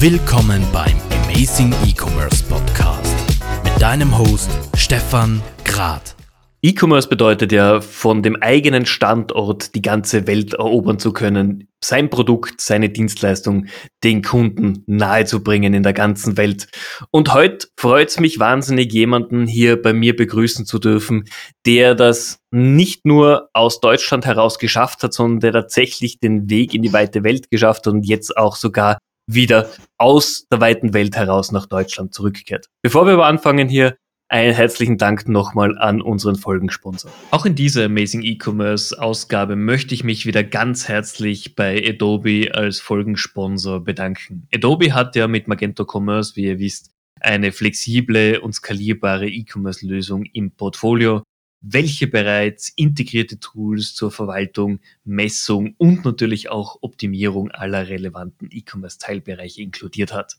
Willkommen beim Amazing E-Commerce Podcast mit deinem Host Stefan Grad. E-Commerce bedeutet ja, von dem eigenen Standort die ganze Welt erobern zu können, sein Produkt, seine Dienstleistung den Kunden nahezubringen in der ganzen Welt. Und heute freut es mich wahnsinnig, jemanden hier bei mir begrüßen zu dürfen, der das nicht nur aus Deutschland heraus geschafft hat, sondern der tatsächlich den Weg in die weite Welt geschafft hat und jetzt auch sogar wieder aus der weiten Welt heraus nach Deutschland zurückkehrt. Bevor wir aber anfangen hier, einen herzlichen Dank nochmal an unseren Folgensponsor. Auch in dieser Amazing E-Commerce Ausgabe möchte ich mich wieder ganz herzlich bei Adobe als Folgensponsor bedanken. Adobe hat ja mit Magento Commerce, wie ihr wisst, eine flexible und skalierbare E-Commerce Lösung im Portfolio, welche bereits integrierte Tools zur Verwaltung, Messung und natürlich auch Optimierung aller relevanten E-Commerce Teilbereiche inkludiert hat.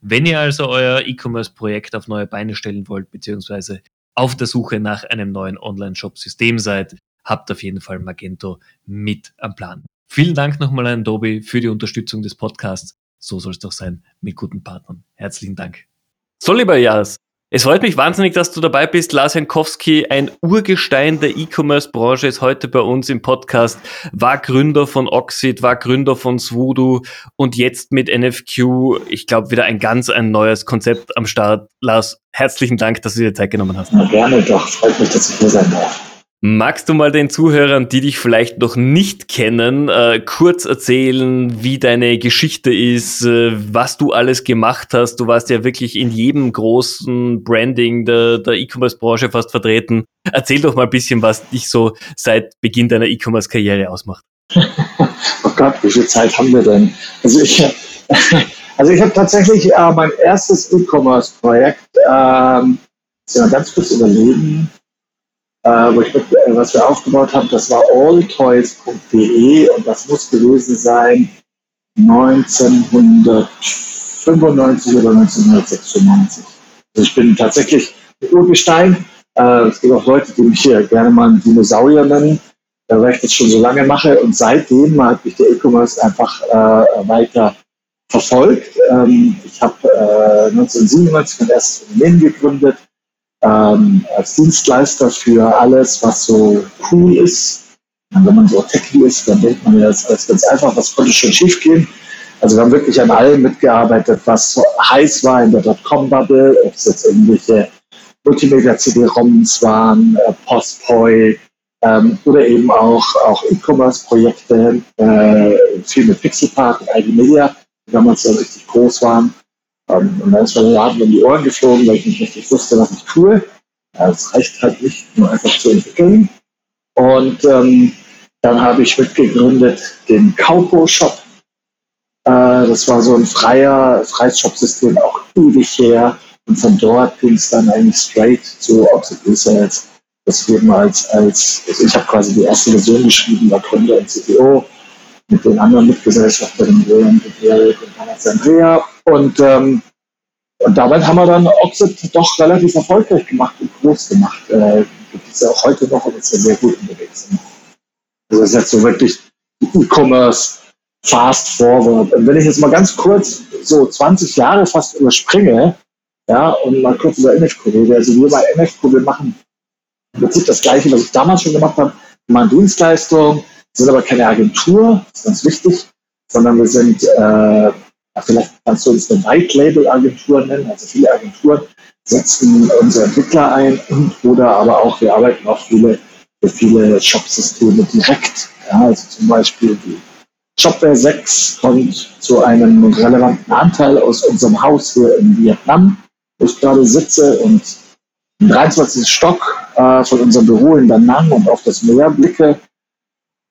Wenn ihr also euer E-Commerce-Projekt auf neue Beine stellen wollt, beziehungsweise auf der Suche nach einem neuen Online-Shop-System seid, habt auf jeden Fall Magento mit am Plan. Vielen Dank nochmal an Adobe für die Unterstützung des Podcasts. So soll es doch sein mit guten Partnern. Herzlichen Dank. So, lieber Jas, es freut mich wahnsinnig, dass du dabei bist. Lars Jankowski, ein Urgestein der E-Commerce-Branche, ist heute bei uns im Podcast, war Gründer von Oxid, war Gründer von Swoodoo und jetzt mit NFQ, ich glaube, wieder ein ganz ein neues Konzept am Start. Lars, herzlichen Dank, dass du dir Zeit genommen hast. Na, gerne doch. Freut mich, dass ich hier sein darf. Magst du mal den Zuhörern, die dich vielleicht noch nicht kennen, äh, kurz erzählen, wie deine Geschichte ist, äh, was du alles gemacht hast? Du warst ja wirklich in jedem großen Branding der, der E-Commerce-Branche fast vertreten. Erzähl doch mal ein bisschen, was dich so seit Beginn deiner E-Commerce-Karriere ausmacht. oh Gott, wie viel Zeit haben wir denn? Also ich, also ich habe tatsächlich äh, mein erstes E-Commerce-Projekt, ähm, ganz kurz überlegen, äh, wo ich mit, äh, was wir aufgebaut haben, das war alltoys.de und das muss gewesen sein 1995 oder 1996. Also ich bin tatsächlich ein Urgestein. Äh, es gibt auch Leute, die mich hier gerne mal einen Dinosaurier nennen, äh, weil ich das schon so lange mache. Und seitdem hat mich der E-Commerce einfach äh, weiter verfolgt. Ähm, ich habe äh, 1997 mein erstes Unternehmen gegründet ähm, als Dienstleister für alles, was so cool ist. Und wenn man so techy ist, dann denkt man ja, das ist ganz einfach, was konnte schon schief gehen. Also wir haben wirklich an allem mitgearbeitet, was so heiß war in der Dotcom-Bubble, ob es jetzt irgendwelche Multimedia-CD-ROMs waren, äh, Postpoi ähm, oder eben auch, auch E-Commerce-Projekte, äh, viel mit Pixelpark und ID Media, die damals ja richtig groß waren. Ähm, und dann ist mir Laden um die Ohren geflogen, weil ich nicht richtig wusste, was ich tue. Es reicht halt nicht, nur einfach zu entwickeln. Und ähm, dann habe ich mitgegründet den Kaupo-Shop. Äh, das war so ein freier, freies Shop-System, auch ewig her. Und von dort ging es dann eigentlich straight zu Obstacle Sales. Das eben als, als also ich habe quasi die erste Version geschrieben, war Gründer und CTO mit den anderen Mitgesellschaftern, Roland und Erik und Hannes Andrea. Und, ähm, und damit haben wir dann Oxid doch relativ erfolgreich gemacht und groß gemacht. Äh, gibt es ja auch heute noch und ist ja sehr gut unterwegs. Also das ist jetzt so wirklich E-Commerce Fast Forward. Und wenn ich jetzt mal ganz kurz so 20 Jahre fast überspringe, ja, und mal kurz über NFQ rede. Also wir bei NFQ, wir machen im Prinzip das Gleiche, was ich damals schon gemacht habe. Wir machen Dienstleistungen, sind aber keine Agentur, das ist ganz wichtig, sondern wir sind äh, vielleicht kannst du uns eine White-Label-Agentur nennen. Also viele Agenturen setzen unsere Entwickler ein und oder aber auch, wir arbeiten auch viele, für viele Shop-Systeme direkt. Ja, also zum Beispiel die Shopware 6 kommt zu einem relevanten Anteil aus unserem Haus hier in Vietnam, wo ich gerade sitze und im 23. Stock äh, von unserem Büro in Da Nang und auf das Meer blicke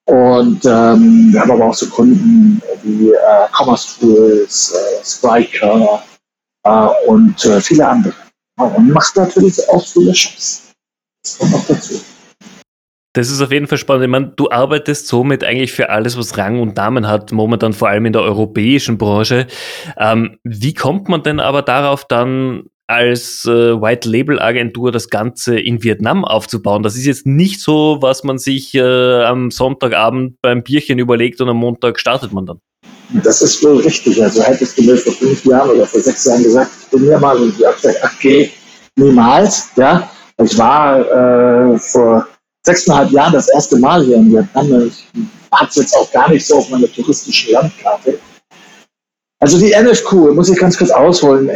und ähm, wir haben aber auch so Kunden wie äh, Commerce Tools, äh, Spriker äh, und äh, viele andere. Und macht natürlich auch viele Shops. Das kommt auch dazu. Das ist auf jeden Fall spannend. Ich meine, du arbeitest somit eigentlich für alles, was Rang und Namen hat, momentan vor allem in der europäischen Branche. Ähm, wie kommt man denn aber darauf dann als äh, White Label Agentur das Ganze in Vietnam aufzubauen. Das ist jetzt nicht so, was man sich äh, am Sonntagabend beim Bierchen überlegt und am Montag startet man dann. Das ist wohl richtig. Also hättest du mir vor fünf Jahren oder vor sechs Jahren gesagt, ich bin hier mal und ich habe gesagt, okay, niemals. Ja, ich war äh, vor sechseinhalb Jahren das erste Mal hier in Vietnam. Ich es jetzt auch gar nicht so auf meiner touristischen Landkarte. Also die NFQ, muss ich ganz kurz ausholen.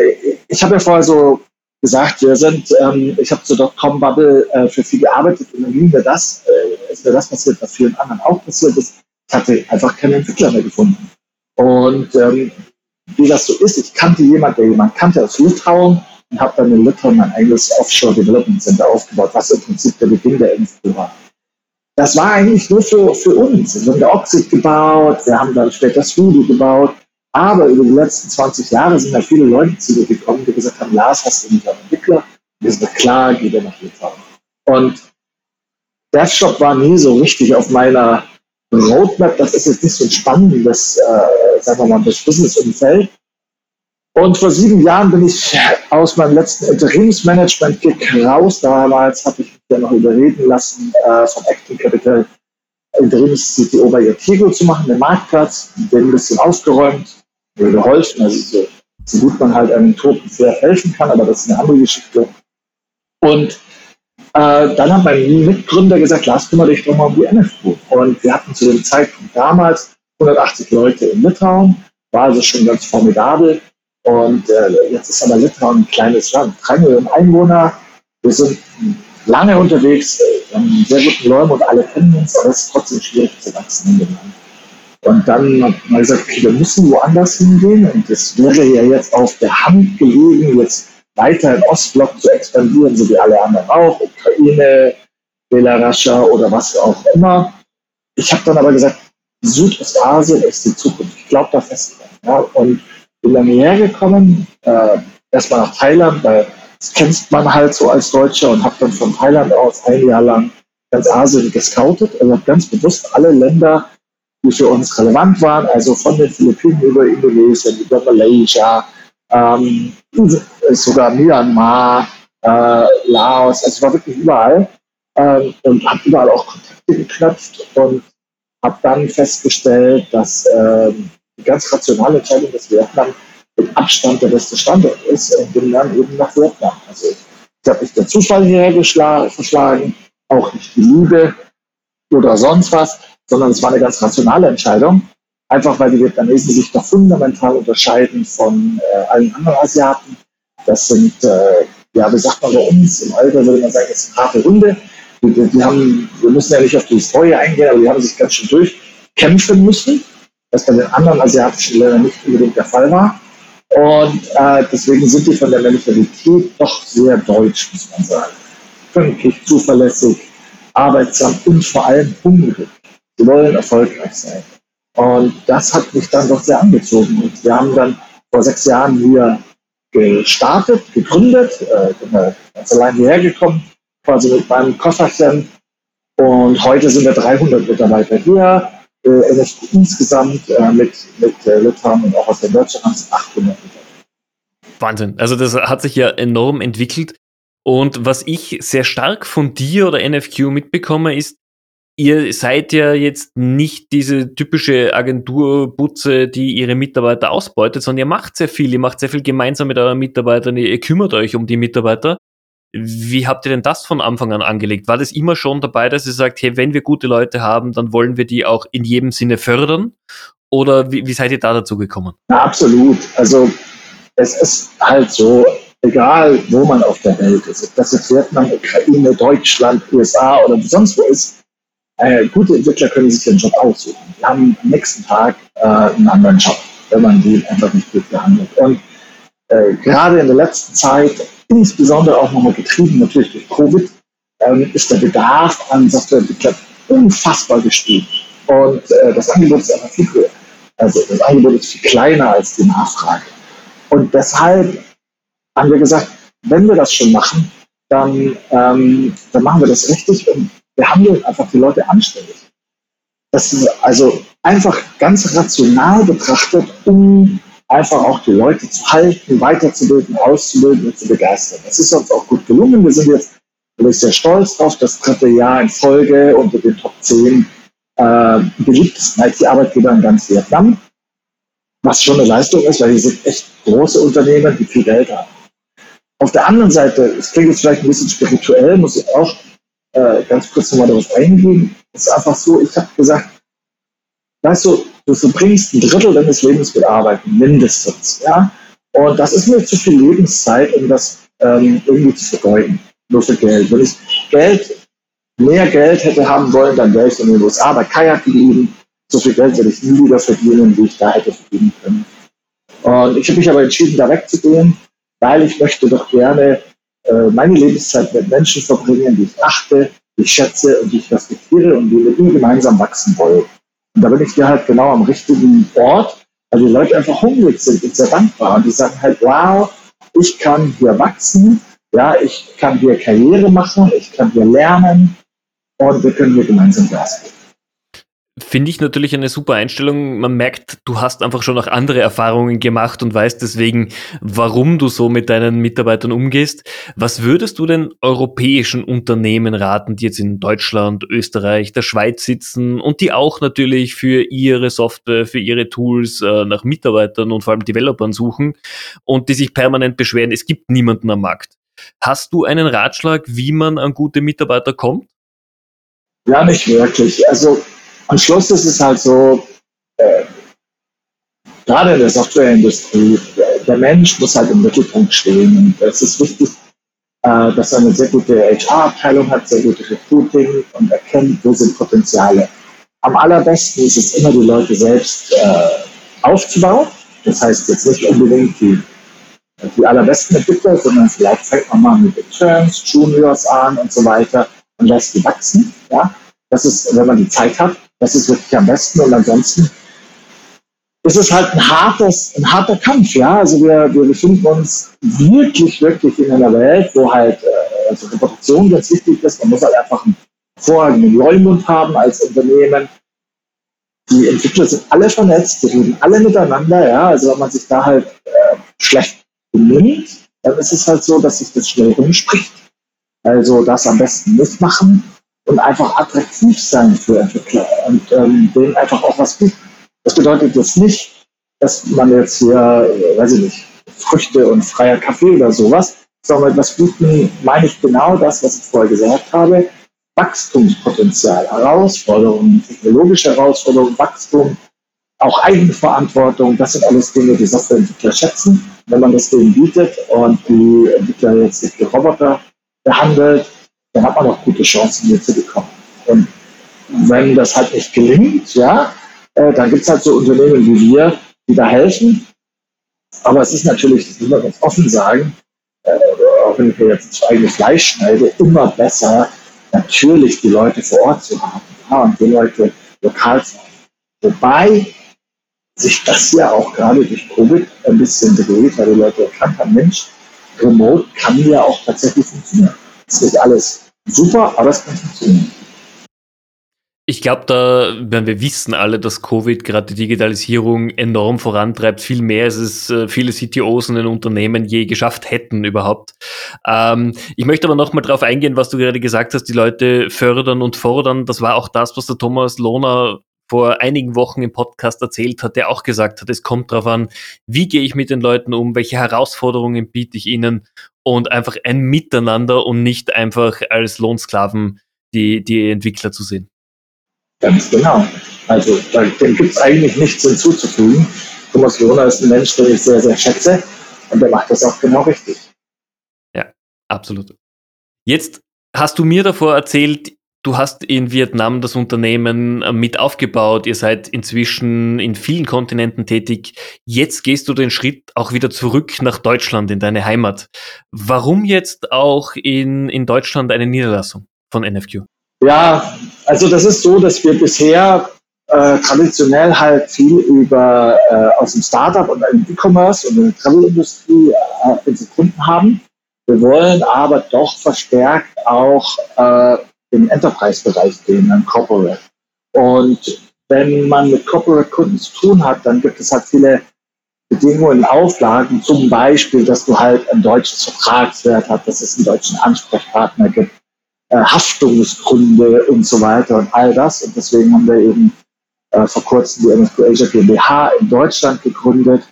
Ich habe ja vorher so gesagt, wir sind, ähm, ich habe zur Dotcom-Bubble äh, für viel gearbeitet und dann ging mir das, äh, ist mir das passiert, was vielen anderen auch passiert ist. Ich hatte einfach keine Entwickler mehr gefunden. Und ähm, wie das so ist, ich kannte jemanden, der jemand kannte aus Litauen und habe dann in Litauen mein eigenes Offshore Development Center aufgebaut, was im Prinzip der Beginn der NFQ war. Das war eigentlich nur für, für uns. Wir haben der Oxid gebaut, wir haben dann später Studio gebaut aber über die letzten 20 Jahre sind da viele Leute zu mir gekommen, die gesagt haben, Lars, hast du einen Entwickler? Wir sind klar, geh dir nach Litauen. Und DevShop war nie so richtig auf meiner Roadmap. Das ist jetzt nicht so ein spannendes, äh, sagen wir mal, das Business-Umfeld. Und vor sieben Jahren bin ich aus meinem letzten Interimsmanagement-Gig raus. Damals habe ich mich ja noch überreden lassen, äh, von Acting Capital Interims-CTO bei Yatigo zu machen, den Marktplatz, den ein bisschen aufgeräumt, mir geholfen, also so, so gut man halt einem toten Pferd helfen kann, aber das ist eine andere Geschichte. Und äh, dann hat mein Mitgründer gesagt, Lars, kümmere dich doch mal um die NFQ. Und wir hatten zu dem Zeitpunkt damals 180 Leute in Litauen, war also schon ganz formidabel. Und äh, jetzt ist aber Litauen ein kleines Land, drei Millionen Einwohner. Wir sind lange unterwegs, einen sehr guten Leum und alle kennen uns, aber es ist trotzdem schwierig zu wachsen in dem Land. Und dann hat man gesagt, okay, wir müssen woanders hingehen und es wäre ja jetzt auf der Hand gelegen, jetzt weiter im Ostblock zu expandieren, so wie alle anderen auch, Ukraine, Belarus oder was auch immer. Ich habe dann aber gesagt, Südostasien ist die Zukunft. Ich glaube da fest dran. Ja, und bin dann hierher gekommen, äh, erstmal nach Thailand, weil das kennt man halt so als Deutscher und habe dann von Thailand aus ein Jahr lang ganz Asien gescoutet. Also habe ganz bewusst alle Länder, die für uns relevant waren, also von den Philippinen über Indonesien, über Malaysia, ähm, sogar Myanmar, äh, Laos, also war wirklich überall ähm, und habe überall auch Kontakte geknüpft und habe dann festgestellt, dass ähm, die ganz rationale Entscheidung des Vietnam mit Abstand der beste Standort ist und bin dann eben nach Vietnam. Also ich habe nicht der Zufall hierher verschlagen, auch nicht die Liebe oder sonst was, sondern es war eine ganz rationale Entscheidung. Einfach weil die Vietnamesen sich doch fundamental unterscheiden von äh, allen anderen Asiaten. Das sind, äh, ja, wie sagt man bei uns, im Alter würde man sagen, das eine harte Runde. Die, die, die, haben, wir müssen ja nicht auf die Historie eingehen, aber die haben sich ganz schön durchkämpfen müssen, was bei den anderen asiatischen Ländern nicht unbedingt der Fall war. Und äh, deswegen sind die von der Mentalität doch sehr deutsch, muss man sagen. Pünktlich, zuverlässig, arbeitsam und vor allem hungrig. Sie wollen erfolgreich sein. Und das hat mich dann doch sehr angezogen. Und wir haben dann vor sechs Jahren hier gestartet, gegründet, äh, ganz allein hierher gekommen, quasi mit meinem Kofferchen. Und heute sind wir 300 Mitarbeiter hier, äh, insgesamt äh, mit, mit äh, Litauen und auch aus den Deutschland haben es 800 Wahnsinn. Also das hat sich ja enorm entwickelt. Und was ich sehr stark von dir oder NFQ mitbekomme, ist, ihr seid ja jetzt nicht diese typische Agenturbutze, die ihre Mitarbeiter ausbeutet, sondern ihr macht sehr viel. Ihr macht sehr viel gemeinsam mit euren Mitarbeitern. Ihr kümmert euch um die Mitarbeiter. Wie habt ihr denn das von Anfang an angelegt? War das immer schon dabei, dass ihr sagt, hey, wenn wir gute Leute haben, dann wollen wir die auch in jedem Sinne fördern? Oder wie, wie seid ihr da dazu gekommen? Ja, absolut. Also es ist halt so, egal wo man auf der Welt ist, ob das jetzt Vietnam, Ukraine, Deutschland, USA oder sonst wo ist, äh, gute Entwickler können sich den Job aussuchen. Die haben am nächsten Tag äh, einen anderen Job, wenn man die einfach nicht gut behandelt. Und äh, gerade in der letzten Zeit insbesondere auch nochmal getrieben natürlich durch Covid, ähm, ist der Bedarf an Softwareentwicklern unfassbar gestiegen. Und äh, das Angebot ist einfach viel höher. Also das Angebot ist viel kleiner als die Nachfrage. Und deshalb haben wir gesagt, wenn wir das schon machen, dann, ähm, dann machen wir das richtig und wir handeln einfach die Leute anständig. Das ist also einfach ganz rational betrachtet, um einfach auch die Leute zu halten, weiterzubilden, auszubilden und zu begeistern. Das ist uns auch gut gelungen. Wir sind jetzt bin sehr stolz drauf, das dritte Jahr in Folge unter den Top 10 äh, beliebtesten IT-Arbeitgeber in ganz Vietnam. was schon eine Leistung ist, weil die sind echt große Unternehmen, die viel Geld haben. Auf der anderen Seite, es klingt jetzt vielleicht ein bisschen spirituell, muss ich auch äh, ganz kurz nochmal darauf eingehen. Es ist einfach so, ich habe gesagt, weißt du, du verbringst ein Drittel deines Lebens mit Arbeiten, mindestens. Ja? Und das ist mir zu viel Lebenszeit, um das ähm, irgendwie zu vergeuden. Nur für Geld. Wenn ich Geld, mehr Geld hätte haben wollen, dann wäre ich in den USA bei Kajak geblieben. So viel Geld würde ich nie wieder verdienen, wie ich da hätte verdienen können. Und ich habe mich aber entschieden, da wegzugehen weil ich möchte doch gerne meine Lebenszeit mit Menschen verbringen, die ich achte, die ich schätze und die ich respektiere und die mit mir gemeinsam wachsen wollen. Und da bin ich hier halt genau am richtigen Ort, weil die Leute einfach hungrig sind und sehr dankbar. Und die sagen halt, wow, ich kann hier wachsen, ja, ich kann hier Karriere machen, ich kann hier lernen und wir können hier gemeinsam Gas geben. Finde ich natürlich eine super Einstellung. Man merkt, du hast einfach schon auch andere Erfahrungen gemacht und weißt deswegen, warum du so mit deinen Mitarbeitern umgehst. Was würdest du den europäischen Unternehmen raten, die jetzt in Deutschland, Österreich, der Schweiz sitzen und die auch natürlich für ihre Software, für ihre Tools äh, nach Mitarbeitern und vor allem Developern suchen und die sich permanent beschweren, es gibt niemanden am Markt. Hast du einen Ratschlag, wie man an gute Mitarbeiter kommt? Ja, nicht wirklich. Also am Schluss ist es halt so, äh, gerade in der Softwareindustrie, der Mensch muss halt im Mittelpunkt stehen. Und es ist wichtig, äh, dass er eine sehr gute HR-Abteilung hat, sehr gute Recruiting und erkennt, wo sind Potenziale. Am allerbesten ist es immer, die Leute selbst äh, aufzubauen. Das heißt jetzt nicht unbedingt die, die allerbesten Entwickler, sondern vielleicht fängt man mal mit Interns, Juniors an und so weiter und lässt die wachsen. Ja? Das ist, wenn man die Zeit hat. Das ist wirklich am besten. Und ansonsten ist es halt ein, hartes, ein harter Kampf. Ja? Also wir, wir befinden uns wirklich, wirklich in einer Welt, wo halt äh, also Reputation ganz wichtig ist. Man muss halt einfach einen hervorragenden Leumund haben als Unternehmen. Die Entwickler sind alle vernetzt, die reden alle miteinander. Ja? Also wenn man sich da halt äh, schlecht benimmt, dann ist es halt so, dass sich das schnell rumspricht. Also das am besten nicht machen und einfach attraktiv sein für Entwickler und ähm, denen einfach auch was bieten. Das bedeutet jetzt nicht, dass man jetzt hier, äh, weiß ich nicht, Früchte und freier Kaffee oder sowas, sondern etwas bieten, meine ich genau das, was ich vorher gesagt habe, Wachstumspotenzial, Herausforderungen, technologische Herausforderungen, Wachstum, auch Eigenverantwortung, das sind alles Dinge, die Softwareentwickler schätzen. Wenn man das denen bietet und die Entwickler jetzt nicht wie Roboter behandelt, dann hat man auch gute Chancen, hier zu bekommen. Und wenn das halt nicht gelingt, ja, äh, dann gibt es halt so Unternehmen wie wir, die da helfen. Aber es ist natürlich, das muss man ganz offen sagen, äh, auch wenn ich mir jetzt das eigene Fleisch schneide, immer besser, natürlich die Leute vor Ort zu haben ja, und die Leute lokal zu haben. Wobei sich das ja auch gerade durch Covid ein bisschen dreht, weil die Leute erkannt haben, Mensch, Remote kann ja auch tatsächlich funktionieren. Das ist nicht alles super, aber es kann funktionieren. Ich glaube, da, wir wissen alle, dass Covid gerade die Digitalisierung enorm vorantreibt, viel mehr als es äh, viele CTOs und Unternehmen je geschafft hätten überhaupt. Ähm, ich möchte aber nochmal drauf eingehen, was du gerade gesagt hast, die Leute fördern und fordern. Das war auch das, was der Thomas Lohner vor einigen Wochen im Podcast erzählt hat, der auch gesagt hat, es kommt darauf an, wie gehe ich mit den Leuten um, welche Herausforderungen biete ich ihnen und einfach ein Miteinander und nicht einfach als Lohnsklaven die, die Entwickler zu sehen. Ganz genau. Also da gibt es eigentlich nichts hinzuzufügen. Thomas Lohner ist ein Mensch, den ich sehr, sehr schätze und der macht das auch genau richtig. Ja, absolut. Jetzt hast du mir davor erzählt, Du hast in Vietnam das Unternehmen äh, mit aufgebaut. Ihr seid inzwischen in vielen Kontinenten tätig. Jetzt gehst du den Schritt auch wieder zurück nach Deutschland, in deine Heimat. Warum jetzt auch in, in Deutschland eine Niederlassung von NFQ? Ja, also das ist so, dass wir bisher äh, traditionell halt viel über äh, aus dem Startup und dem E-Commerce und der Travel-Industrie äh, unsere Kunden haben. Wir wollen aber doch verstärkt auch äh, im Enterprise-Bereich gehen, im Corporate. Und wenn man mit Corporate-Kunden zu tun hat, dann gibt es halt viele Bedingungen, Auflagen, zum Beispiel, dass du halt ein deutsches Vertragswert hast, dass es einen deutschen Ansprechpartner gibt, äh, Haftungsgründe und so weiter und all das. Und deswegen haben wir eben äh, vor kurzem die MSQ Asia GmbH in Deutschland gegründet,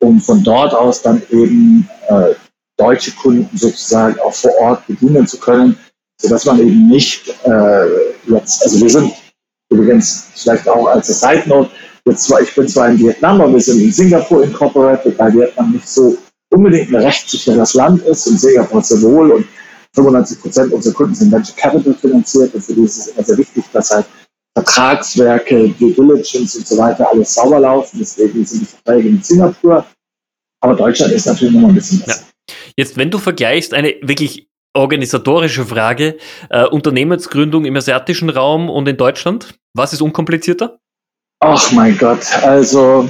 um von dort aus dann eben äh, deutsche Kunden sozusagen auch vor Ort bedienen zu können, sodass man eben nicht äh, jetzt, also wir sind übrigens vielleicht auch als Side Note, jetzt zwar, ich bin zwar in Vietnam, aber wir sind in Singapur incorporated, weil Vietnam nicht so unbedingt ein rechtssicheres Land ist und Singapur sehr wohl und 95 Prozent unserer Kunden sind Venture Capital finanziert und für die ist es immer sehr wichtig, dass halt Vertragswerke, Due Diligence und so weiter alles sauber laufen. Deswegen sind die Verträge in Singapur. Aber Deutschland ist natürlich noch mal ein bisschen besser. Ja. Jetzt, wenn du vergleichst, eine wirklich organisatorische Frage, äh, Unternehmensgründung im asiatischen Raum und in Deutschland, was ist unkomplizierter? Ach mein Gott, also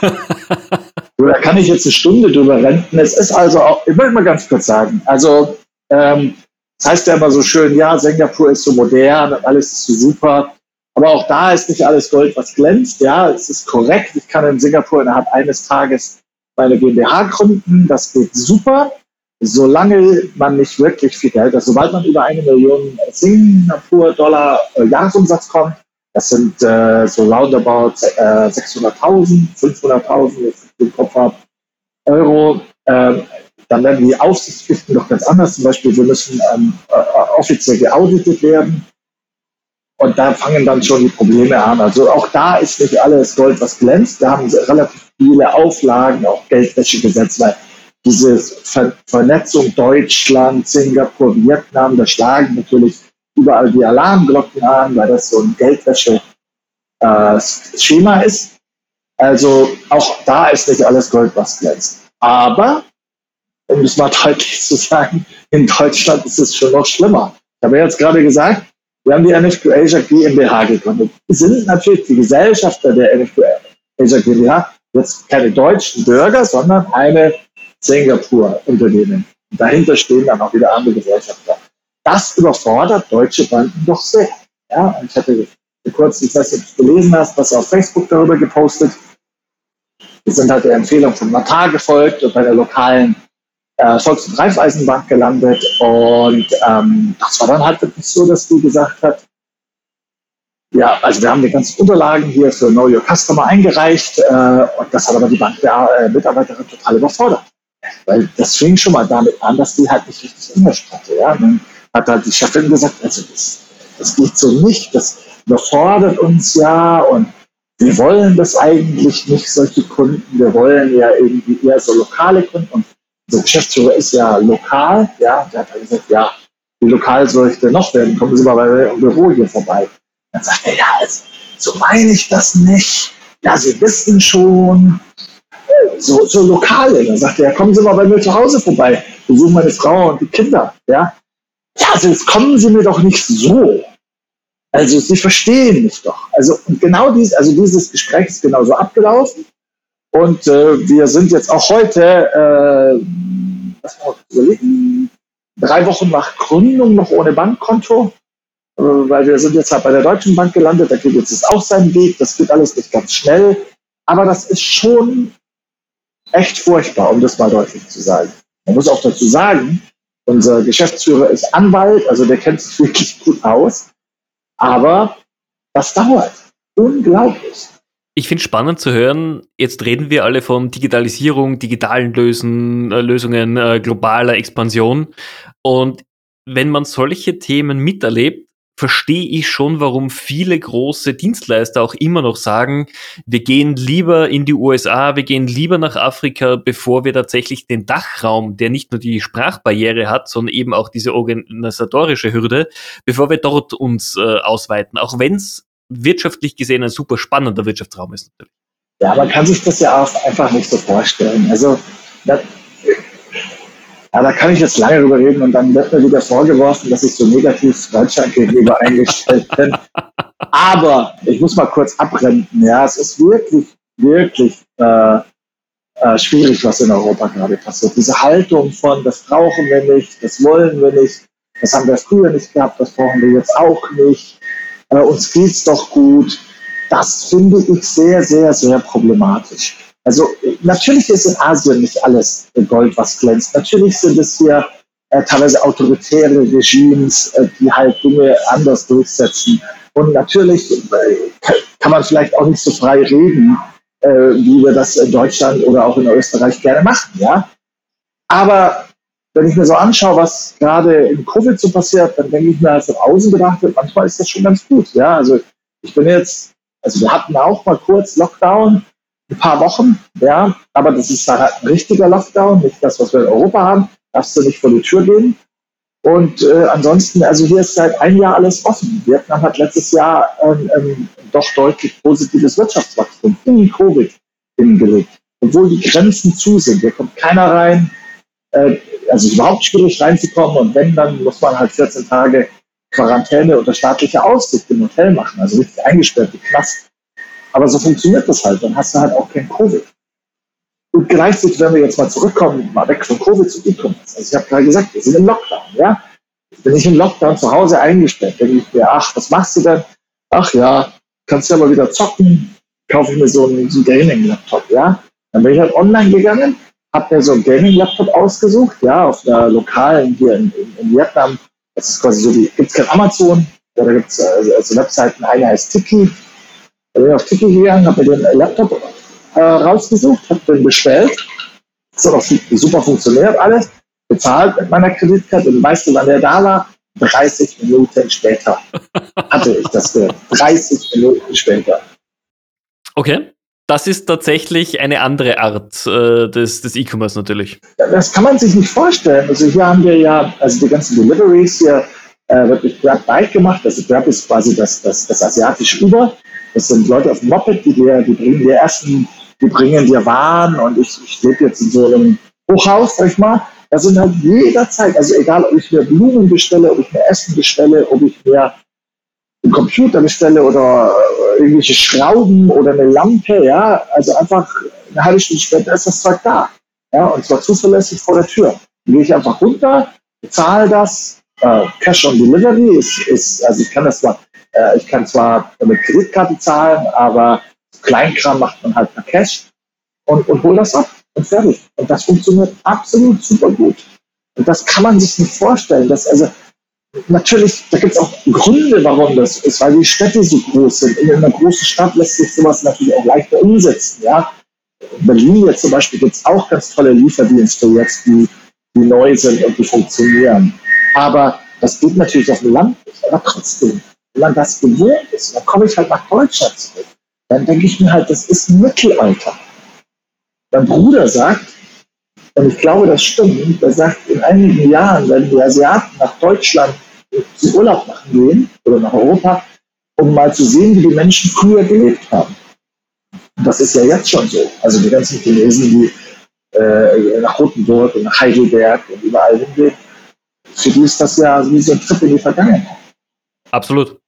da kann ich jetzt eine Stunde drüber renten. Es ist also auch, ich möchte mal ganz kurz sagen, also ähm, das heißt ja immer so schön, ja, Singapur ist so modern und alles ist so super. Aber auch da ist nicht alles Gold, was glänzt. Ja, es ist korrekt. Ich kann in Singapur innerhalb eines Tages meine GmbH gründen. Das geht super, solange man nicht wirklich viel Geld hat. Sobald man über eine Million Singapur-Dollar äh, Jahresumsatz kommt, das sind äh, so roundabout äh, 600.000, 500.000, wenn ich den Kopf habe, Euro. Äh, dann werden die Aufsichtspflichten noch ganz anders. Zum Beispiel, wir müssen ähm, äh, offiziell geauditet werden. Und da fangen dann schon die Probleme an. Also auch da ist nicht alles Gold, was glänzt. Da haben sie relativ viele Auflagen, auch Geldwäschegesetz, weil diese Ver Vernetzung Deutschland, Singapur, Vietnam, da schlagen natürlich überall die Alarmglocken an, weil das so ein Geldwäsche-Schema äh, ist. Also auch da ist nicht alles Gold, was glänzt. Aber um es mal deutlich zu sagen, in Deutschland ist es schon noch schlimmer. Ich habe jetzt gerade gesagt, wir haben die NFQ Asia GmbH gegründet. Wir sind natürlich die Gesellschafter der NFQ Asia GmbH jetzt keine deutschen Bürger, sondern eine Singapur-Unternehmen. Dahinter stehen dann auch wieder andere Gesellschafter. Das überfordert deutsche Banken doch sehr. Ja, ich hatte kurz, ich weiß nicht, ob du gelesen hast, was auf Facebook darüber gepostet. Wir sind halt der Empfehlung von Matar gefolgt und bei der lokalen äh, Volks- und Raiffeisenbank gelandet. Und ähm, das war dann halt wirklich so, dass die gesagt hat, ja, also wir haben die ganzen Unterlagen hier für Know Your Customer eingereicht äh, und das hat aber die Bank der äh, Mitarbeiterin total überfordert. Weil das fing schon mal damit an, dass die halt nicht richtig Englisch hatte. Ja? Dann hat halt die Chefin gesagt, also das, das geht so nicht, das überfordert uns ja und wir wollen das eigentlich nicht, solche Kunden. Wir wollen ja irgendwie eher so lokale Kunden und unser Geschäftsführer ist ja lokal, ja, der hat dann gesagt, ja, wie lokal soll ich denn noch werden? Kommen Sie mal bei mir im Büro hier vorbei. Dann sagt er, ja, also, so meine ich das nicht. Ja, Sie wissen schon, so, so lokal. Dann sagt er, ja, kommen Sie mal bei mir zu Hause vorbei. Besuchen meine Frau und die Kinder, ja. Ja, also jetzt kommen Sie mir doch nicht so. Also Sie verstehen mich doch. Also genau dies, also dieses Gespräch ist genauso abgelaufen. Und äh, wir sind jetzt auch heute, äh, drei Wochen nach Gründung noch ohne Bankkonto, äh, weil wir sind jetzt halt bei der Deutschen Bank gelandet, da geht jetzt auch seinen Weg, das geht alles nicht ganz schnell, aber das ist schon echt furchtbar, um das mal deutlich zu sagen. Man muss auch dazu sagen, unser Geschäftsführer ist Anwalt, also der kennt sich wirklich gut aus, aber das dauert. Unglaublich. Ich finde spannend zu hören, jetzt reden wir alle von Digitalisierung, digitalen Lösen, äh, Lösungen, äh, globaler Expansion. Und wenn man solche Themen miterlebt, verstehe ich schon, warum viele große Dienstleister auch immer noch sagen, wir gehen lieber in die USA, wir gehen lieber nach Afrika, bevor wir tatsächlich den Dachraum, der nicht nur die Sprachbarriere hat, sondern eben auch diese organisatorische Hürde, bevor wir dort uns äh, ausweiten. Auch wenn es wirtschaftlich gesehen ein super spannender Wirtschaftsraum ist. Ja, man kann sich das ja auch einfach nicht so vorstellen. Also, ja, da kann ich jetzt lange drüber reden und dann wird mir wieder vorgeworfen, dass ich so negativ Deutschland gegenüber eingestellt bin. Aber ich muss mal kurz abrennen. Ja, es ist wirklich, wirklich äh, äh, schwierig, was in Europa gerade passiert. Diese Haltung von, das brauchen wir nicht, das wollen wir nicht, das haben wir früher nicht gehabt, das brauchen wir jetzt auch nicht äh, uns geht's doch gut. Das finde ich sehr, sehr, sehr problematisch. Also natürlich ist in Asien nicht alles Gold, was glänzt. Natürlich sind es hier äh, teilweise autoritäre Regimes, äh, die halt Dinge anders durchsetzen. Und natürlich äh, kann man vielleicht auch nicht so frei reden, äh, wie wir das in Deutschland oder auch in Österreich gerne machen. Ja? Aber wenn ich mir so anschaue, was gerade in Covid so passiert, dann denke ich mir, von außen betrachtet, manchmal ist das schon ganz gut. Ja, also ich bin jetzt, also wir hatten auch mal kurz Lockdown, ein paar Wochen, ja, aber das ist halt ein richtiger Lockdown, nicht das, was wir in Europa haben. Darfst du nicht vor die Tür gehen. Und äh, ansonsten, also hier ist seit einem Jahr alles offen. Vietnam hat letztes Jahr ähm, ähm, doch deutlich positives Wirtschaftswachstum in Covid hingelegt, obwohl die Grenzen zu sind. Hier kommt keiner rein. Äh, also überhaupt schwierig reinzukommen und wenn, dann muss man halt 14 Tage Quarantäne unter staatlicher Aussicht im Hotel machen, also richtig eingesperrt, Knast. Aber so funktioniert das halt, dann hast du halt auch kein Covid. Und gleichzeitig, wenn wir jetzt mal zurückkommen, mal weg von Covid zu E-Commerce. Also ich habe gerade gesagt, wir sind im Lockdown, ja. Bin ich im Lockdown zu Hause eingesperrt, denke ich mir, ach, was machst du denn? Ach ja, kannst ja mal wieder zocken, kaufe ich mir so einen, so einen Gaming-Laptop, ja. Dann bin ich halt online gegangen, habe mir so einen Gaming-Laptop ausgesucht, ja, auf einer lokalen hier in, in, in Vietnam. Das ist quasi so gibt es kein Amazon, ja, da gibt es also, also Webseiten, eine heißt Tiki. Bin ich auf Tiki gegangen, habe mir den Laptop äh, rausgesucht, habe den bestellt. Das hat auch super funktioniert alles. Bezahlt mit meiner Kreditkarte und weißt du, wann der da war? 30 Minuten später hatte ich das Geld. 30 Minuten später. Okay. Das ist tatsächlich eine andere Art äh, des, des E-Commerce natürlich. Das kann man sich nicht vorstellen. Also hier haben wir ja, also die ganzen Deliveries hier äh, wird mit Grab Bike gemacht. Also Grab ist quasi das, das, das asiatische Uber. Das sind Leute auf dem Moped, die, dir, die bringen dir Essen, die bringen dir Waren und ich, ich lebe jetzt in so einem Hochhaus, sag ich mal. Da sind halt jederzeit, also egal, ob ich mir Blumen bestelle, ob ich mir Essen bestelle, ob ich mir einen Computer bestelle oder äh, irgendwelche Schrauben oder eine Lampe, ja, also einfach eine halbe Stunde später ist das Zeug da. Ja, und zwar zuverlässig vor der Tür. Dann gehe ich einfach runter, bezahle das, äh, Cash on Delivery ist, ist, also ich kann das zwar, äh, ich kann zwar mit Kreditkarte zahlen, aber Kleinkram macht man halt per Cash und, und hol das ab und fertig. Und das funktioniert absolut super gut. Und das kann man sich nicht vorstellen. Dass, also, natürlich, da gibt es auch Gründe, warum das ist, weil die Städte so groß sind. In einer großen Stadt lässt sich sowas natürlich auch leichter umsetzen. Ja? In Berlin jetzt zum Beispiel gibt es auch ganz tolle Lieferdienste jetzt, die, die neu sind und die funktionieren. Aber das geht natürlich auf dem Land nicht. Aber trotzdem, wenn man das gewohnt ist, dann komme ich halt nach Deutschland zurück. Dann denke ich mir halt, das ist Mittelalter. Mein Bruder sagt, und ich glaube, das stimmt, er sagt, in einigen Jahren werden die Asiaten nach Deutschland zum Urlaub machen gehen oder nach Europa, um mal zu sehen, wie die Menschen früher gelebt haben. Und das ist ja jetzt schon so. Also die ganzen Chinesen, die äh, nach Rotenburg und nach Heidelberg und überall hingehen, für die ist das ja wie ein Trip in die Vergangenheit. Absolut.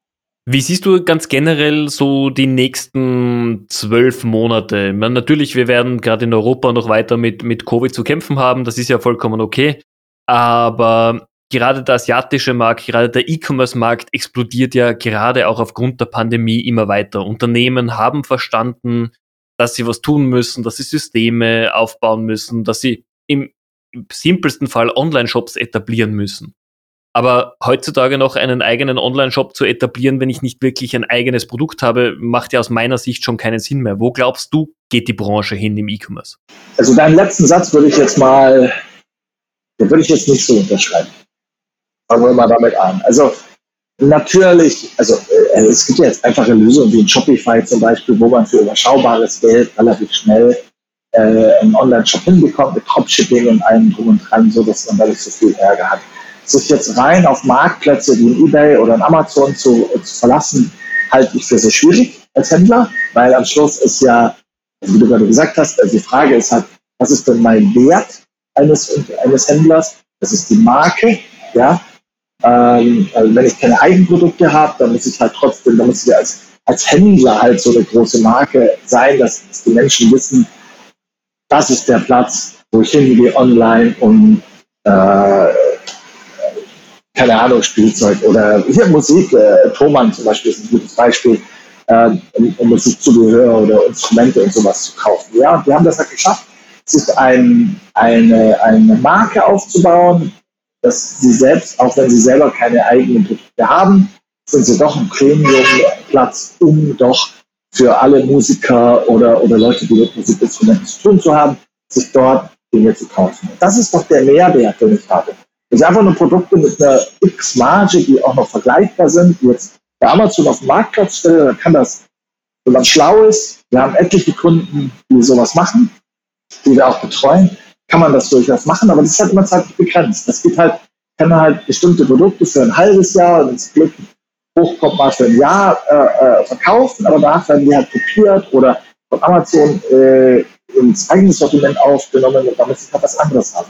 Wie siehst du ganz generell so die nächsten zwölf Monate? Meine, natürlich, wir werden gerade in Europa noch weiter mit, mit Covid zu kämpfen haben, das ist ja vollkommen okay. Aber gerade der asiatische Markt, gerade der E-Commerce-Markt explodiert ja gerade auch aufgrund der Pandemie immer weiter. Unternehmen haben verstanden, dass sie was tun müssen, dass sie Systeme aufbauen müssen, dass sie im, im simpelsten Fall Online-Shops etablieren müssen. Aber heutzutage noch einen eigenen Online-Shop zu etablieren, wenn ich nicht wirklich ein eigenes Produkt habe, macht ja aus meiner Sicht schon keinen Sinn mehr. Wo glaubst du, geht die Branche hin im E-Commerce? Also deinen letzten Satz würde ich jetzt mal, den würde ich jetzt nicht so unterschreiben. Fangen wir mal damit an. Also natürlich, also äh, es gibt ja jetzt einfache Lösungen wie ein Shopify zum Beispiel, wo man für überschaubares Geld relativ schnell äh, einen Online-Shop hinbekommt mit Dropshipping und allem drum und dran, so dass man da nicht so viel Ärger hat sich jetzt rein auf Marktplätze wie ein eBay oder ein Amazon zu, zu verlassen, halte ich für sehr schwierig als Händler, weil am Schluss ist ja, wie du gerade gesagt hast, also die Frage ist halt, was ist denn mein Wert eines, eines Händlers? Das ist die Marke, ja. Ähm, also wenn ich keine Eigenprodukte habe, dann muss ich halt trotzdem, dann muss ich als, als Händler halt so eine große Marke sein, dass, dass die Menschen wissen, das ist der Platz, wo ich hingehe online, um äh, keine Ahnung, Spielzeug oder hier Musik, äh, Thomann zum Beispiel ist ein gutes Beispiel, äh, um, Musikzubehör oder Instrumente und sowas zu kaufen. Ja, wir haben das halt geschafft, sich ein, eine, eine Marke aufzubauen, dass sie selbst, auch wenn sie selber keine eigenen Produkte haben, sind sie doch ein Premium-Platz, um doch für alle Musiker oder, oder Leute, die mit Musikinstrumenten zu tun zu haben, sich dort Dinge zu kaufen. Das ist doch der Mehrwert, den ich habe. Das sind einfach nur Produkte mit einer X-Marge, die auch noch vergleichbar sind, die jetzt bei Amazon auf den Marktplatz stelle, dann kann das, wenn man schlau ist, wir haben etliche Kunden, die sowas machen, die wir auch betreuen, kann man das durchaus machen, aber das ist halt immer zeitlich begrenzt. Das geht halt, kann man halt bestimmte Produkte für ein halbes Jahr, wenn es Glück hochkommt, mal für ein Jahr äh, äh, verkaufen, aber danach werden die halt kopiert oder von Amazon äh, ins eigene Sortiment aufgenommen und damit sie halt was anderes haben.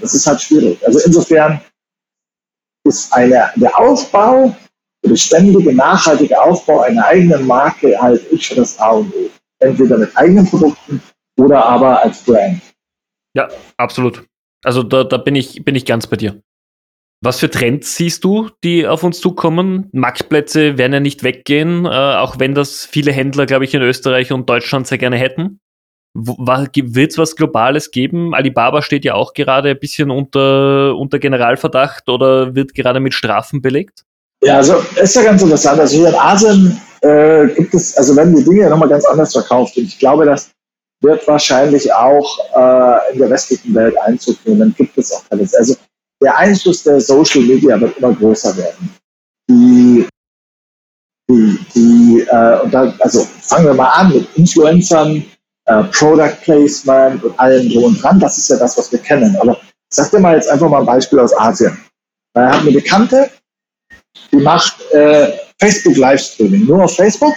Das ist halt schwierig. Also insofern ist eine, der Aufbau, der beständige, nachhaltige Aufbau einer eigenen Marke halte ich für das A und O. Entweder mit eigenen Produkten oder aber als Brand. Ja, absolut. Also da, da bin, ich, bin ich ganz bei dir. Was für Trends siehst du, die auf uns zukommen? Marktplätze werden ja nicht weggehen, äh, auch wenn das viele Händler, glaube ich, in Österreich und Deutschland sehr gerne hätten. Wird es was Globales geben? Alibaba steht ja auch gerade ein bisschen unter, unter Generalverdacht oder wird gerade mit Strafen belegt? Ja, also ist ja ganz interessant. Also hier in Asien äh, gibt es, also werden die Dinge ja nochmal ganz anders verkauft. Und ich glaube, das wird wahrscheinlich auch äh, in der westlichen Welt Einzug nehmen. Dann gibt es auch alles. Also der Einfluss der Social Media wird immer größer werden. Die, die, die äh, da, also fangen wir mal an mit Influencern, äh, Product Placement und allem so und dran. Das ist ja das, was wir kennen. Aber ich sag dir mal jetzt einfach mal ein Beispiel aus Asien. Da haben eine Bekannte, die macht äh, Facebook Livestreaming, nur auf Facebook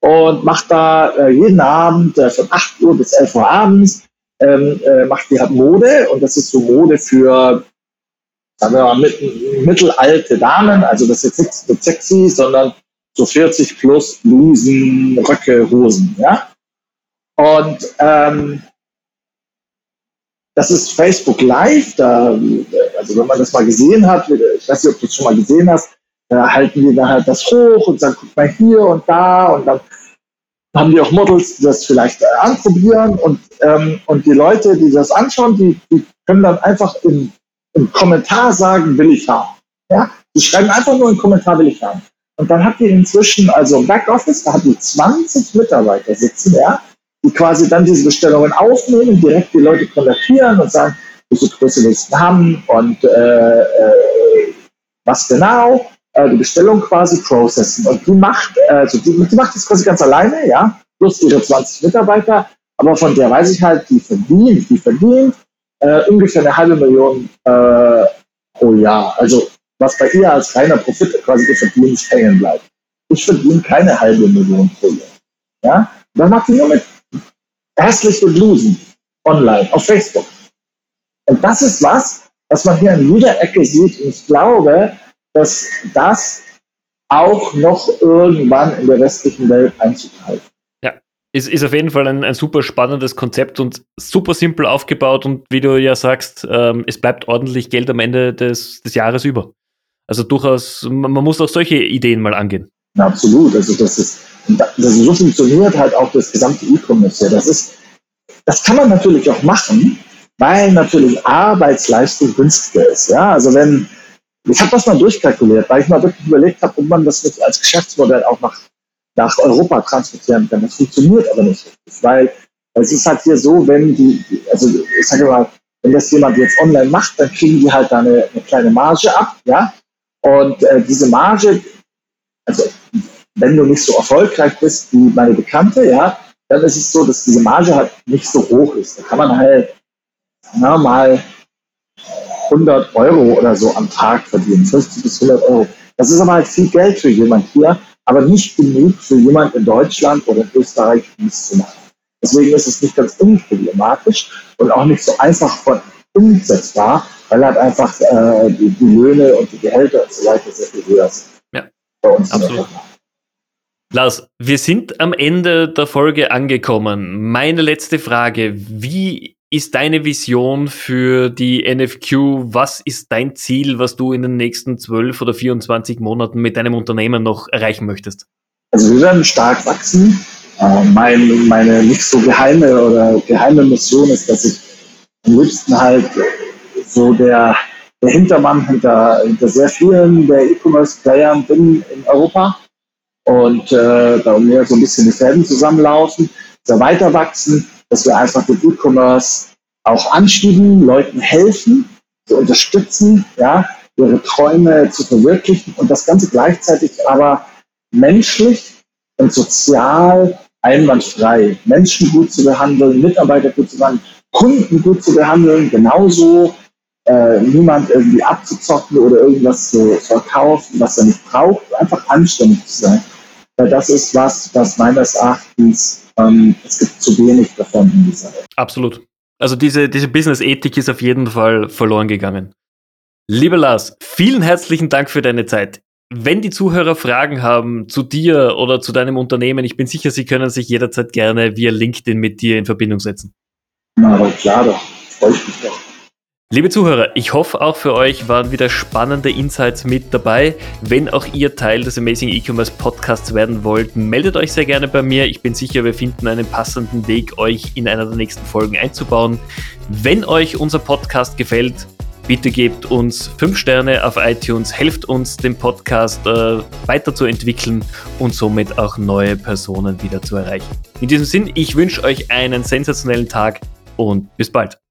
und macht da äh, jeden Abend äh, von 8 Uhr bis 11 Uhr abends, ähm, äh, macht die halt Mode und das ist so Mode für sagen wir mal, mit, mittelalte Damen, also das ist jetzt nicht sexy, sondern so 40 plus Blusen, Röcke, Hosen, ja. Und ähm, das ist Facebook Live, da, also wenn man das mal gesehen hat, ich weiß nicht, ob du es schon mal gesehen hast, da halten die dann halt das hoch und sagen, guck mal hier und da und dann haben die auch Models, die das vielleicht äh, anprobieren und, ähm, und die Leute, die das anschauen, die, die können dann einfach in im Kommentar sagen, will ich haben. Ja? Die schreiben einfach nur im Kommentar, will ich haben. Und dann hat die inzwischen, also Backoffice, da hat die 20 Mitarbeiter sitzen, ja, die quasi dann diese Bestellungen aufnehmen, direkt die Leute kontaktieren und sagen, welche Größe willst du haben und äh, äh, was genau, äh, die Bestellung quasi processen. Und die macht, also die, die macht das quasi ganz alleine, ja, plus ihre 20 Mitarbeiter, aber von der weiß ich halt, die verdient, die verdient äh, ungefähr eine halbe Million äh, pro Jahr. Also was bei ihr als reiner Profit quasi ihr Verdienst hängen bleibt. Ich verdiene keine halbe Million pro Jahr. Ja? Dann macht sie nur mit hässliche Blusen online auf Facebook. Und das ist was, was man hier an jeder Ecke sieht. Und ich glaube, dass das auch noch irgendwann in der westlichen Welt Einzug hält. Ist, ist auf jeden Fall ein, ein super spannendes Konzept und super simpel aufgebaut und wie du ja sagst, ähm, es bleibt ordentlich Geld am Ende des, des Jahres über. Also durchaus, man, man muss auch solche Ideen mal angehen. Ja, absolut. Also das ist, das, so funktioniert halt auch das gesamte E-Commerce. Das ist, das kann man natürlich auch machen, weil natürlich Arbeitsleistung günstiger ist. Ja, also wenn, ich habe das mal durchkalkuliert, weil ich mal wirklich überlegt habe, ob man das nicht als Geschäftsmodell auch nach nach Europa transportieren können. Das funktioniert aber nicht weil es ist halt hier so, wenn die, also ich sage mal, wenn das jemand jetzt online macht, dann kriegen die halt da eine, eine kleine Marge ab, ja. Und äh, diese Marge, also wenn du nicht so erfolgreich bist wie meine Bekannte, ja, dann ist es so, dass diese Marge halt nicht so hoch ist. Da kann man halt na, mal 100 Euro oder so am Tag verdienen, 50 bis 100 Euro. Das ist aber halt viel Geld für jemand hier, aber nicht genug für jemand in Deutschland oder in Österreich dies zu machen. Deswegen ist es nicht ganz unproblematisch und auch nicht so einfach von umsetzbar, weil halt einfach äh, die, die, Löhne und die Gehälter und so weiter sehr viel höher sind. Ja, bei uns absolut. Lars, wir sind am Ende der Folge angekommen. Meine letzte Frage, wie ist deine Vision für die NFQ? Was ist dein Ziel, was du in den nächsten 12 oder 24 Monaten mit deinem Unternehmen noch erreichen möchtest? Also wir werden stark wachsen. Äh, mein, meine nicht so geheime oder geheime Mission ist, dass ich am liebsten halt so der, der Hintermann hinter, hinter sehr vielen der E-Commerce-Playern bin in Europa und äh, da mir so ein bisschen die Fäden zusammenlaufen, wir weiter wachsen, dass wir einfach den E-Commerce auch anschieben, Leuten helfen, zu unterstützen, ja, ihre Träume zu verwirklichen und das Ganze gleichzeitig aber menschlich und sozial einwandfrei. Menschen gut zu behandeln, Mitarbeiter gut zu behandeln, Kunden gut zu behandeln, genauso äh, niemand irgendwie abzuzocken oder irgendwas zu verkaufen, was er nicht braucht, einfach anständig zu sein. Weil das ist was, was meines Erachtens, ähm, es gibt zu wenig davon in dieser Welt. Absolut. Also diese, diese Business-Ethik ist auf jeden Fall verloren gegangen. Lieber Lars, vielen herzlichen Dank für deine Zeit. Wenn die Zuhörer Fragen haben zu dir oder zu deinem Unternehmen, ich bin sicher, sie können sich jederzeit gerne via LinkedIn mit dir in Verbindung setzen. Na, aber klar doch. Freue ich mich doch. Liebe Zuhörer, ich hoffe auch für euch waren wieder spannende Insights mit dabei. Wenn auch ihr Teil des Amazing E-Commerce Podcasts werden wollt, meldet euch sehr gerne bei mir. Ich bin sicher, wir finden einen passenden Weg, euch in einer der nächsten Folgen einzubauen. Wenn euch unser Podcast gefällt, Bitte gebt uns 5 Sterne auf iTunes, helft uns, den Podcast äh, weiterzuentwickeln und somit auch neue Personen wieder zu erreichen. In diesem Sinn, ich wünsche euch einen sensationellen Tag und bis bald.